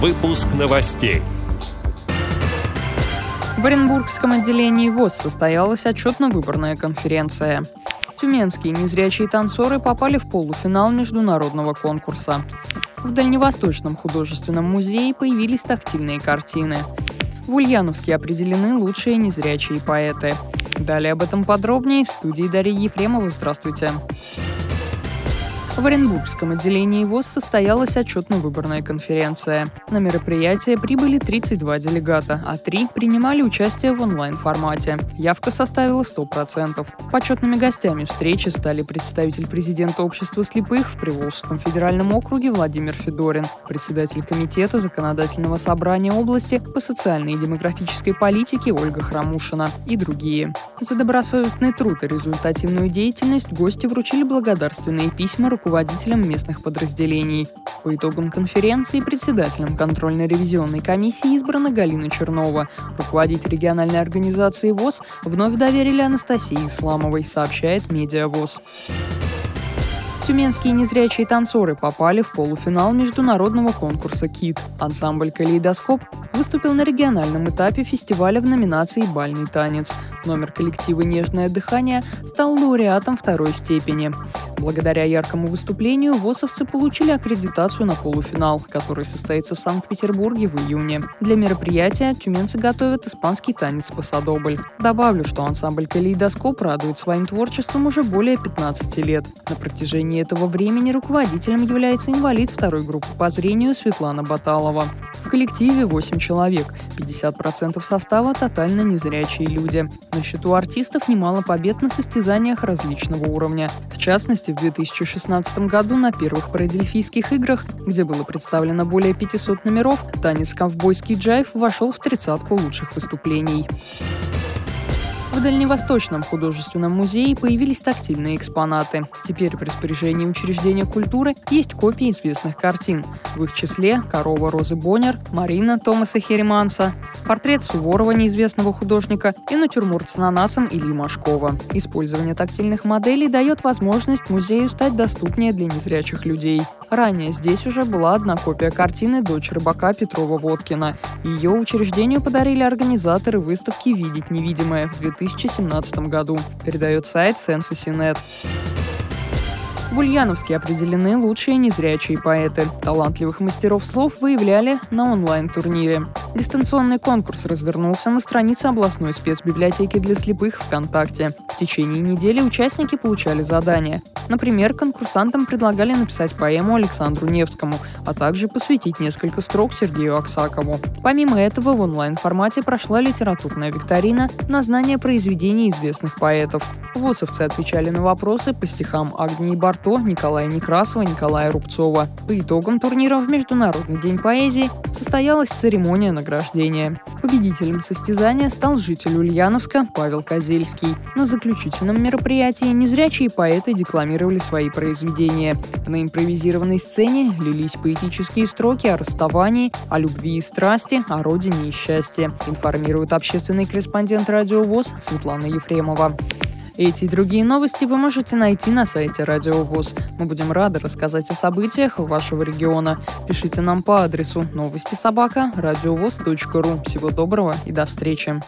Выпуск новостей. В Оренбургском отделении ВОЗ состоялась отчетно-выборная конференция. Тюменские незрячие танцоры попали в полуфинал международного конкурса. В Дальневосточном художественном музее появились тактильные картины. В Ульяновске определены лучшие незрячие поэты. Далее об этом подробнее в студии Дарьи Ефремова. Здравствуйте. В Оренбургском отделении ВОЗ состоялась отчетно-выборная конференция. На мероприятие прибыли 32 делегата, а три принимали участие в онлайн-формате. Явка составила 100%. Почетными гостями встречи стали представитель президента общества слепых в Приволжском федеральном округе Владимир Федорин, председатель комитета законодательного собрания области по социальной и демографической политике Ольга Храмушина и другие. За добросовестный труд и результативную деятельность гости вручили благодарственные письма руководителям руководителям местных подразделений. По итогам конференции председателем контрольно-ревизионной комиссии избрана Галина Чернова. Руководитель региональной организации ВОЗ вновь доверили Анастасии Исламовой, сообщает Медиавоз. Тюменские незрячие танцоры попали в полуфинал международного конкурса «Кит». Ансамбль «Калейдоскоп» выступил на региональном этапе фестиваля в номинации «Бальный танец». Номер коллектива «Нежное дыхание» стал лауреатом второй степени. Благодаря яркому выступлению ВОСовцы получили аккредитацию на полуфинал, который состоится в Санкт-Петербурге в июне. Для мероприятия тюменцы готовят испанский танец «Пасадобль». Добавлю, что ансамбль «Калейдоскоп» радует своим творчеством уже более 15 лет. На протяжении этого времени руководителем является инвалид второй группы по зрению Светлана Баталова. В коллективе 8 человек, 50% состава тотально незрячие люди. На счету артистов немало побед на состязаниях различного уровня. В частности, в 2016 году на первых парадельфийских играх, где было представлено более 500 номеров, танец «Ковбойский джайв» вошел в тридцатку лучших выступлений. В Дальневосточном художественном музее появились тактильные экспонаты. Теперь в распоряжении учреждения культуры есть копии известных картин. В их числе «Корова Розы Боннер», «Марина» Томаса Хереманса, портрет Суворова неизвестного художника и натюрморт с ананасом Ильи Машкова. Использование тактильных моделей дает возможность музею стать доступнее для незрячих людей. Ранее здесь уже была одна копия картины «Дочь рыбака» Петрова-Водкина. Ее учреждению подарили организаторы выставки «Видеть невидимое» в 2017 году, передает сайт Sensasinet. В Ульяновске определены лучшие незрячие поэты. Талантливых мастеров слов выявляли на онлайн-турнире. Дистанционный конкурс развернулся на странице областной спецбиблиотеки для слепых ВКонтакте. В течение недели участники получали задания. Например, конкурсантам предлагали написать поэму Александру Невскому, а также посвятить несколько строк Сергею Аксакову. Помимо этого, в онлайн-формате прошла литературная викторина на знание произведений известных поэтов. ВОСовцы отвечали на вопросы по стихам Агнии Барто, Николая Некрасова, Николая Рубцова. По итогам турнира в Международный день поэзии состоялась церемония награждения. Победителем состязания стал житель Ульяновска Павел Козельский. На заключительном мероприятии незрячие поэты декламировали свои произведения. На импровизированной сцене лились поэтические строки о расставании, о любви и страсти, о родине и счастье, информирует общественный корреспондент радио ВОЗ Светлана Ефремова. Эти и другие новости вы можете найти на сайте Радио ВОЗ. Мы будем рады рассказать о событиях вашего региона. Пишите нам по адресу новости собака ру. Всего доброго и до встречи.